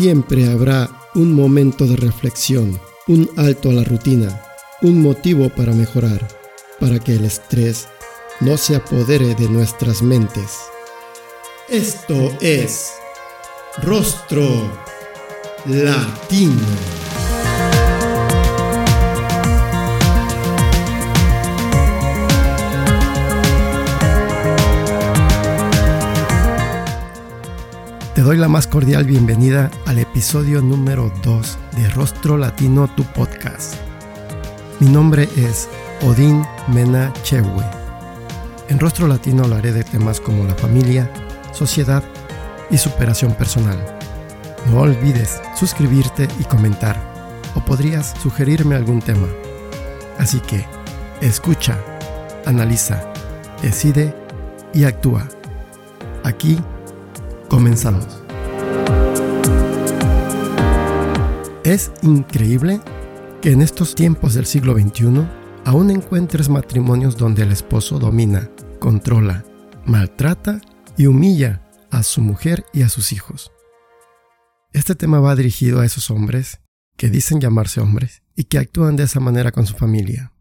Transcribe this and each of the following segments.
Siempre habrá un momento de reflexión, un alto a la rutina, un motivo para mejorar, para que el estrés no se apodere de nuestras mentes. Esto es Rostro Latino. Doy la más cordial bienvenida al episodio número 2 de Rostro Latino, tu podcast. Mi nombre es Odín Mena Chewe. En Rostro Latino hablaré de temas como la familia, sociedad y superación personal. No olvides suscribirte y comentar, o podrías sugerirme algún tema. Así que, escucha, analiza, decide y actúa. Aquí Comenzamos. Es increíble que en estos tiempos del siglo XXI aún encuentres matrimonios donde el esposo domina, controla, maltrata y humilla a su mujer y a sus hijos. Este tema va dirigido a esos hombres que dicen llamarse hombres y que actúan de esa manera con su familia.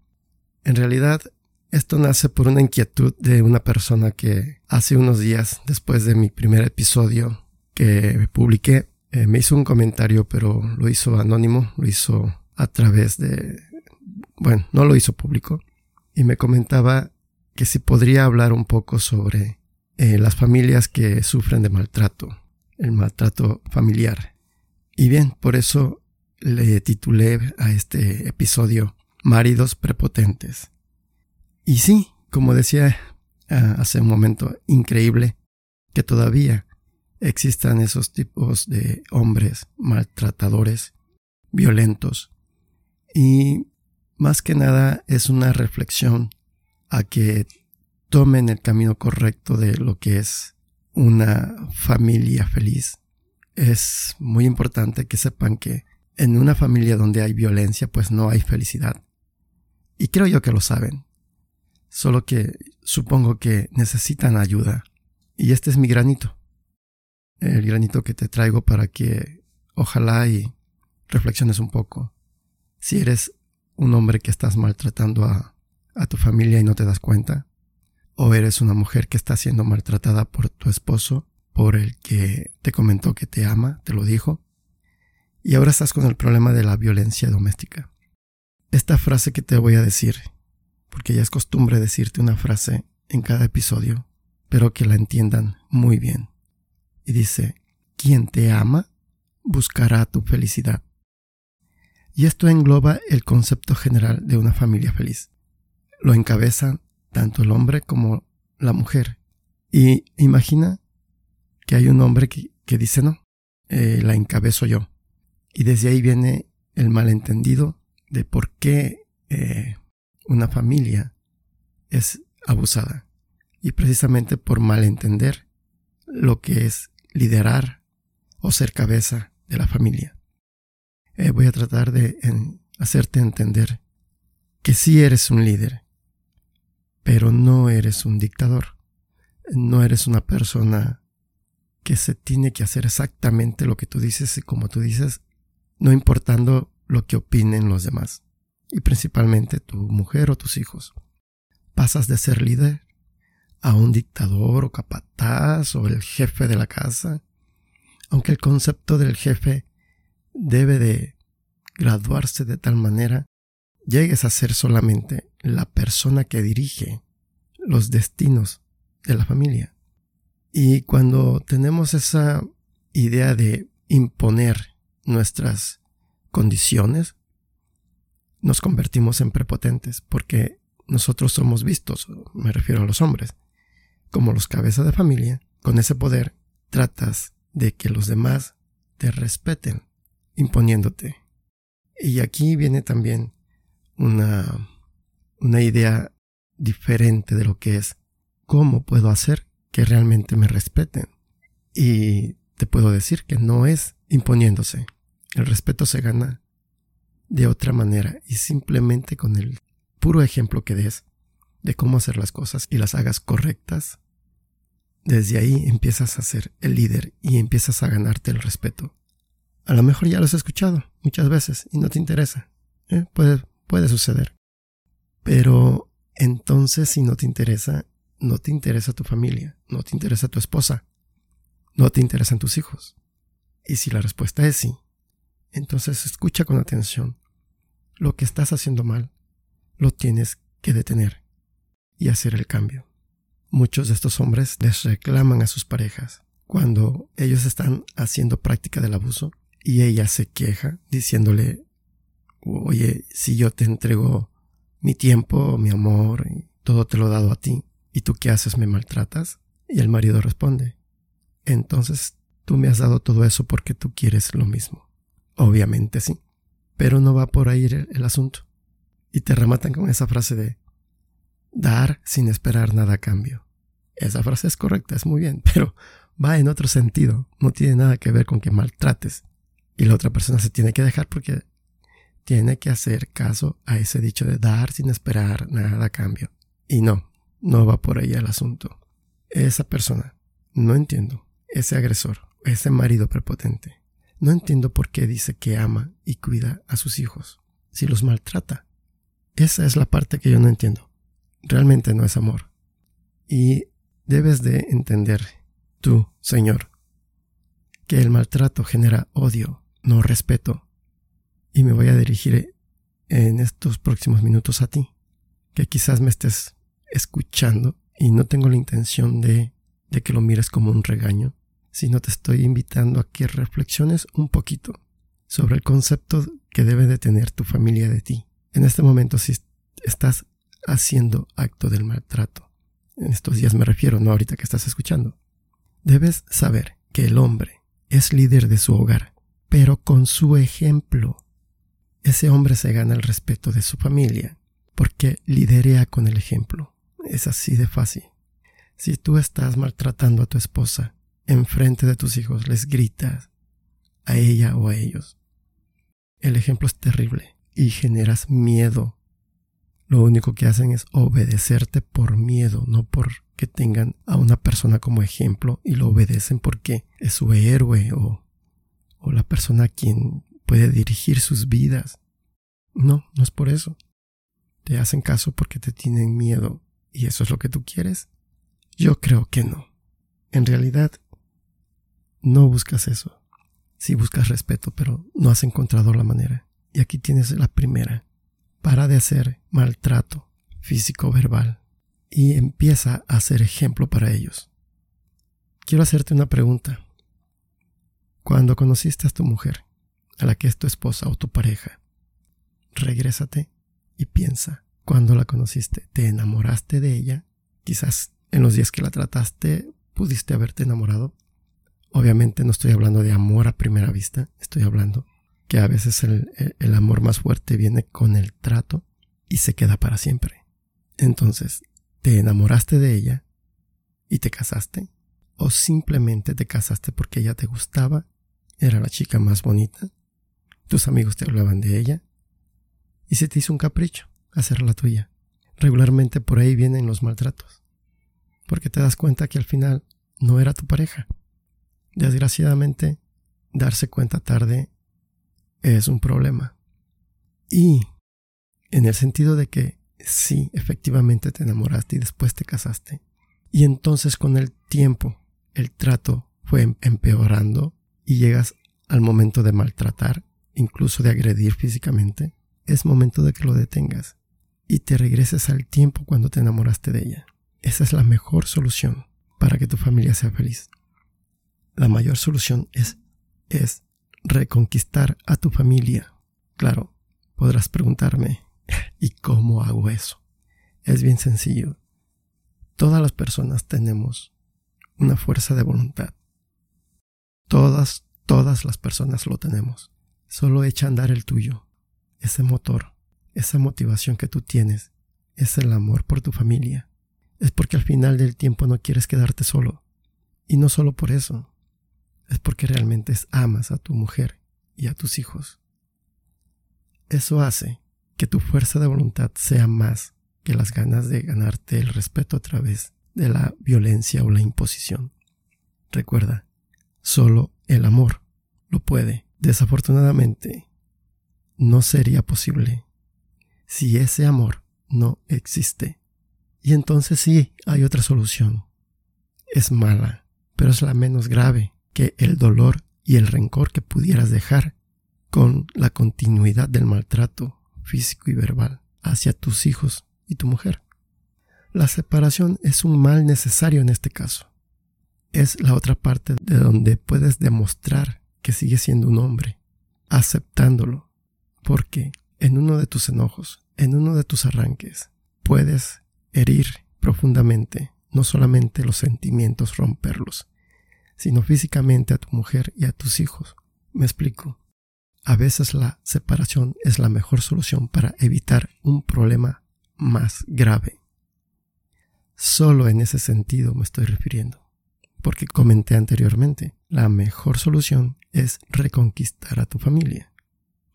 En realidad, esto nace por una inquietud de una persona que hace unos días, después de mi primer episodio que publiqué, eh, me hizo un comentario, pero lo hizo anónimo, lo hizo a través de... Bueno, no lo hizo público. Y me comentaba que si podría hablar un poco sobre eh, las familias que sufren de maltrato, el maltrato familiar. Y bien, por eso le titulé a este episodio Maridos Prepotentes. Y sí, como decía ah, hace un momento, increíble que todavía existan esos tipos de hombres maltratadores, violentos. Y más que nada es una reflexión a que tomen el camino correcto de lo que es una familia feliz. Es muy importante que sepan que en una familia donde hay violencia pues no hay felicidad. Y creo yo que lo saben solo que supongo que necesitan ayuda. Y este es mi granito. El granito que te traigo para que ojalá y reflexiones un poco. Si eres un hombre que estás maltratando a, a tu familia y no te das cuenta, o eres una mujer que está siendo maltratada por tu esposo, por el que te comentó que te ama, te lo dijo, y ahora estás con el problema de la violencia doméstica. Esta frase que te voy a decir porque ya es costumbre decirte una frase en cada episodio, pero que la entiendan muy bien. Y dice, quien te ama buscará tu felicidad. Y esto engloba el concepto general de una familia feliz. Lo encabezan tanto el hombre como la mujer. Y imagina que hay un hombre que, dice no, eh, la encabezo yo. Y desde ahí viene el malentendido de por qué eh, una familia es abusada. Y precisamente por malentender lo que es liderar o ser cabeza de la familia. Eh, voy a tratar de hacerte entender que sí eres un líder, pero no eres un dictador. No eres una persona que se tiene que hacer exactamente lo que tú dices y como tú dices, no importando lo que opinen los demás y principalmente tu mujer o tus hijos. Pasas de ser líder a un dictador o capataz o el jefe de la casa, aunque el concepto del jefe debe de graduarse de tal manera llegues a ser solamente la persona que dirige los destinos de la familia. Y cuando tenemos esa idea de imponer nuestras condiciones, nos convertimos en prepotentes porque nosotros somos vistos, me refiero a los hombres, como los cabezas de familia. Con ese poder tratas de que los demás te respeten, imponiéndote. Y aquí viene también una, una idea diferente de lo que es cómo puedo hacer que realmente me respeten. Y te puedo decir que no es imponiéndose. El respeto se gana de otra manera y simplemente con el puro ejemplo que des de cómo hacer las cosas y las hagas correctas, desde ahí empiezas a ser el líder y empiezas a ganarte el respeto. A lo mejor ya lo has escuchado muchas veces y no te interesa. ¿eh? Puede, puede suceder. Pero entonces si no te interesa, no te interesa tu familia, no te interesa tu esposa, no te interesan tus hijos. Y si la respuesta es sí, entonces escucha con atención. Lo que estás haciendo mal, lo tienes que detener y hacer el cambio. Muchos de estos hombres les reclaman a sus parejas cuando ellos están haciendo práctica del abuso y ella se queja diciéndole, oye, si yo te entrego mi tiempo, mi amor, todo te lo he dado a ti, ¿y tú qué haces? ¿Me maltratas? Y el marido responde, entonces tú me has dado todo eso porque tú quieres lo mismo. Obviamente sí, pero no va por ahí el asunto. Y te rematan con esa frase de dar sin esperar nada a cambio. Esa frase es correcta, es muy bien, pero va en otro sentido, no tiene nada que ver con que maltrates. Y la otra persona se tiene que dejar porque tiene que hacer caso a ese dicho de dar sin esperar nada a cambio. Y no, no va por ahí el asunto. Esa persona, no entiendo, ese agresor, ese marido prepotente, no entiendo por qué dice que ama y cuida a sus hijos, si los maltrata. Esa es la parte que yo no entiendo. Realmente no es amor. Y debes de entender, tú, Señor, que el maltrato genera odio, no respeto. Y me voy a dirigir en estos próximos minutos a ti, que quizás me estés escuchando y no tengo la intención de, de que lo mires como un regaño, sino te estoy invitando a que reflexiones un poquito sobre el concepto que debe de tener tu familia de ti. En este momento, si estás haciendo acto del maltrato, en estos días me refiero, no ahorita que estás escuchando, debes saber que el hombre es líder de su hogar pero con su ejemplo. Ese hombre se gana el respeto de su familia porque liderea con el ejemplo. Es así de fácil. Si tú estás maltratando a tu esposa en frente de tus hijos, les gritas a ella o a ellos. El ejemplo es terrible y generas miedo. Lo único que hacen es obedecerte por miedo, no por que tengan a una persona como ejemplo y lo obedecen porque es su héroe o o la persona a quien puede dirigir sus vidas. No, no es por eso. Te hacen caso porque te tienen miedo y eso es lo que tú quieres. Yo creo que no. En realidad, no buscas eso. Sí buscas respeto, pero no has encontrado la manera. Y aquí tienes la primera. Para de hacer maltrato físico verbal y empieza a ser ejemplo para ellos. Quiero hacerte una pregunta. Cuando conociste a tu mujer, a la que es tu esposa o tu pareja, regrésate y piensa, cuando la conociste, ¿te enamoraste de ella? Quizás en los días que la trataste pudiste haberte enamorado. Obviamente no estoy hablando de amor a primera vista, estoy hablando que a veces el, amor más fuerte viene con el trato y se queda para siempre. Entonces, ¿te enamoraste de ella y te casaste? ¿O simplemente te casaste porque ella te gustaba era la chica más bonita, tus amigos te hablaban de ella, y se te hizo un capricho hacerla tuya. Regularmente por ahí vienen los maltratos, porque te das cuenta que al final no era tu pareja. Desgraciadamente, darse cuenta tarde es un problema. Y en el sentido de que sí, efectivamente te enamoraste y después te casaste. Y entonces con el tiempo el trato fue em-, empeorando y llegas al momento de maltratar, incluso de agredir físicamente, es momento de que lo detengas y te regreses al tiempo cuando te enamoraste de ella. Esa es la mejor solución para que tu familia sea feliz. La mayor solución es, es reconquistar a tu familia. Claro, podrás preguntarme, ¿y cómo hago eso? Es bien sencillo. Todas las personas tenemos una fuerza de voluntad Todas, todas las personas lo tenemos. Solo echa a andar el tuyo. Ese motor, esa motivación que tú tienes, es el amor por tu familia. Es porque al final del tiempo no quieres quedarte solo. Y no solo por eso. Es porque realmente amas a tu mujer y a tus hijos. Eso hace que tu fuerza de voluntad sea más que las ganas de ganarte el respeto a través de la violencia o la imposición. Recuerda, Solo el amor lo puede Desafortunadamente, no sería posible si ese amor no existe. Y entonces sí, hay otra solución. Es mala, pero es la menos grave que el dolor y el rencor que pudieras dejar con la continuidad del maltrato físico y verbal hacia tus hijos y tu mujer. La separación es un mal necesario en este caso. Es la otra parte de donde puedes demostrar que sigues siendo un hombre, aceptándolo, porque en uno de tus enojos, en uno de tus arranques, puedes herir profundamente no solamente los sentimientos, romperlos, sino físicamente a tu mujer y a tus hijos. Me explico. A veces la separación es la mejor solución para evitar un problema más grave. Solo en ese sentido me estoy refiriendo, porque comenté anteriormente, la mejor solución es reconquistar a tu familia.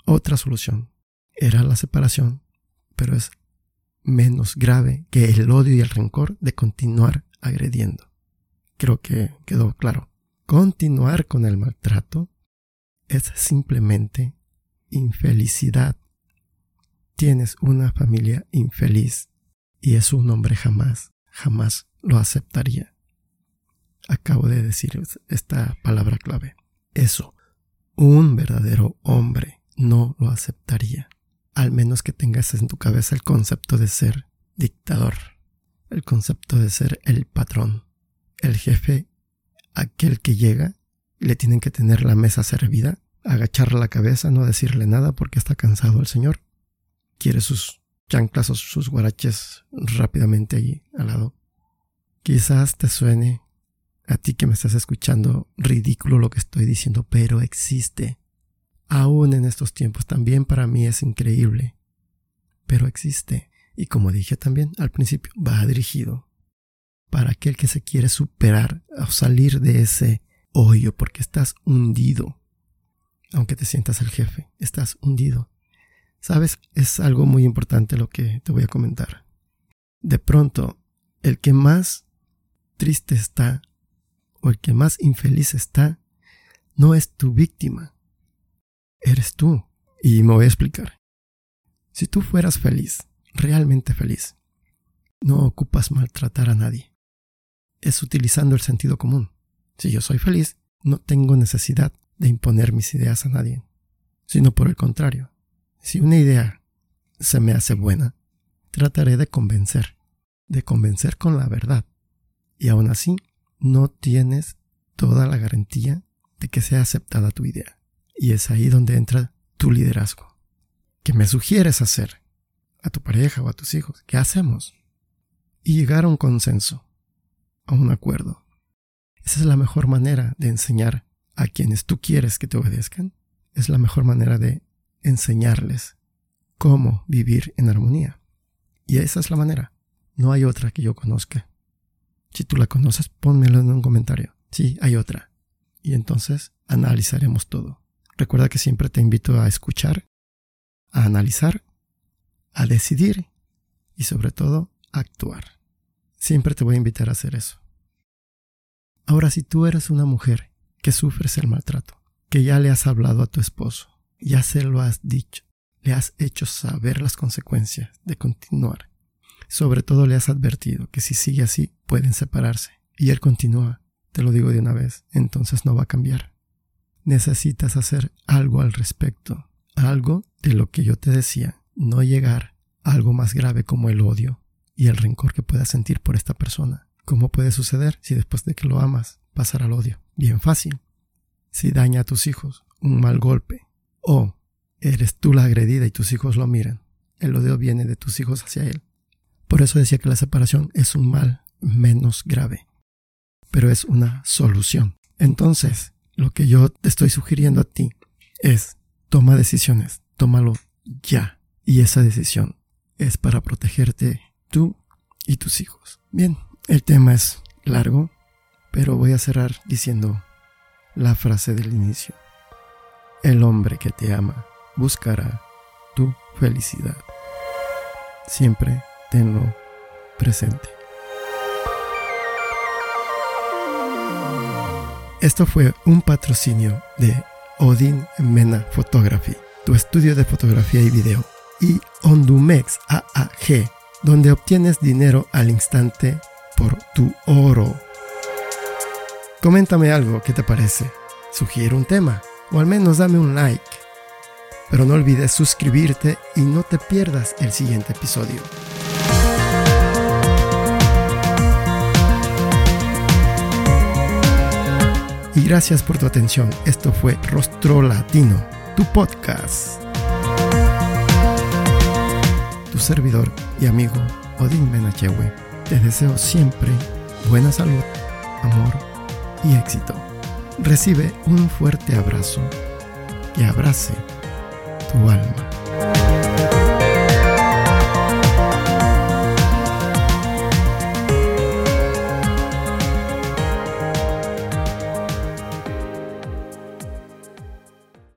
Otra solución era la separación, pero es menos grave que el odio y el rencor de continuar agrediendo. Creo que quedó claro. Continuar con el maltrato es simplemente infelicidad. Tienes una familia infeliz y es un hombre jamás, jamás lo aceptaría. Acabo de decir esta palabra clave. Eso, un verdadero hombre no lo aceptaría. Al menos que tengas en tu cabeza el concepto de ser dictador, el concepto de ser el patrón, el jefe, aquel que llega, le tienen que tener la mesa servida agachar la cabeza, no decirle nada porque está cansado el señor. Quiere sus chanclas o sus guaraches rápidamente allí al lado. Quizás te suene a ti que me estás escuchando ridículo lo que estoy diciendo, pero existe. Aún en estos tiempos también para mí es increíble. Pero existe. Y como dije también al principio, va dirigido para aquel que se quiere superar o salir de ese hoyo porque estás hundido aunque te sientas el jefe, estás hundido. Sabes, es algo muy importante lo que te voy a comentar. De pronto, el que más triste está o el que más infeliz está, no es tu víctima, eres tú. Y me voy a explicar. Si tú fueras feliz, realmente feliz, no ocupas maltratar a nadie. Es utilizando el sentido común. Si yo soy feliz, no tengo necesidad de imponer mis ideas a nadie, sino por el contrario. Si una idea se me hace buena, trataré de convencer, de convencer con la verdad. Y aún así, no tienes toda la garantía de que sea aceptada tu idea. Y es ahí donde entra tu liderazgo. ¿Qué me sugieres hacer? A tu pareja o a tus hijos. ¿Qué hacemos? Y llegar a un consenso, a un acuerdo. Esa es la mejor manera de enseñar a quienes tú quieres que te obedezcan, es la mejor manera de enseñarles cómo vivir en armonía. Y esa es la manera. No hay otra que yo conozca. Si tú la conoces, pónmelo en un comentario. Sí, hay otra. Y entonces analizaremos todo. Recuerda que siempre te invito a escuchar, a analizar, a decidir y sobre todo a actuar. Siempre te voy a invitar a hacer eso. Ahora, si tú eres una mujer que sufres el maltrato, que ya le has hablado a tu esposo, ya se lo has dicho, le has hecho saber las consecuencias de continuar. Sobre todo le has advertido que si sigue así pueden separarse. Y él continúa, te lo digo de una vez, entonces no va a cambiar. Necesitas hacer algo al respecto, algo de lo que yo te decía, no llegar a algo más grave como el odio y el rencor que puedas sentir por esta persona. ¿Cómo puede suceder si después de que lo amas pasar al odio? Bien fácil. Si daña a tus hijos un mal golpe o eres tú la agredida y tus hijos lo miran, el odio viene de tus hijos hacia él. Por eso decía que la separación es un mal menos grave, pero es una solución. Entonces, lo que yo te estoy sugiriendo a ti es toma decisiones, tómalo ya. Y esa decisión es para protegerte tú y tus hijos. Bien, el tema es largo, pero voy a cerrar diciendo la frase del inicio. El hombre que te ama buscará tu felicidad. Siempre tenlo presente. Esto fue un patrocinio de Odin Mena Photography, tu estudio de fotografía y video, y Ondumex AAG, donde obtienes dinero al instante por tu oro. Coméntame algo, ¿qué te parece? Sugiere un tema, o al menos dame un like. Pero no olvides suscribirte y no te pierdas el siguiente episodio. Y gracias por tu atención. Esto fue Rostro Latino, tu podcast. Tu servidor y amigo Odín Menachewe. Te deseo siempre buena salud, amor y éxito. Recibe un fuerte abrazo que abrace tu alma.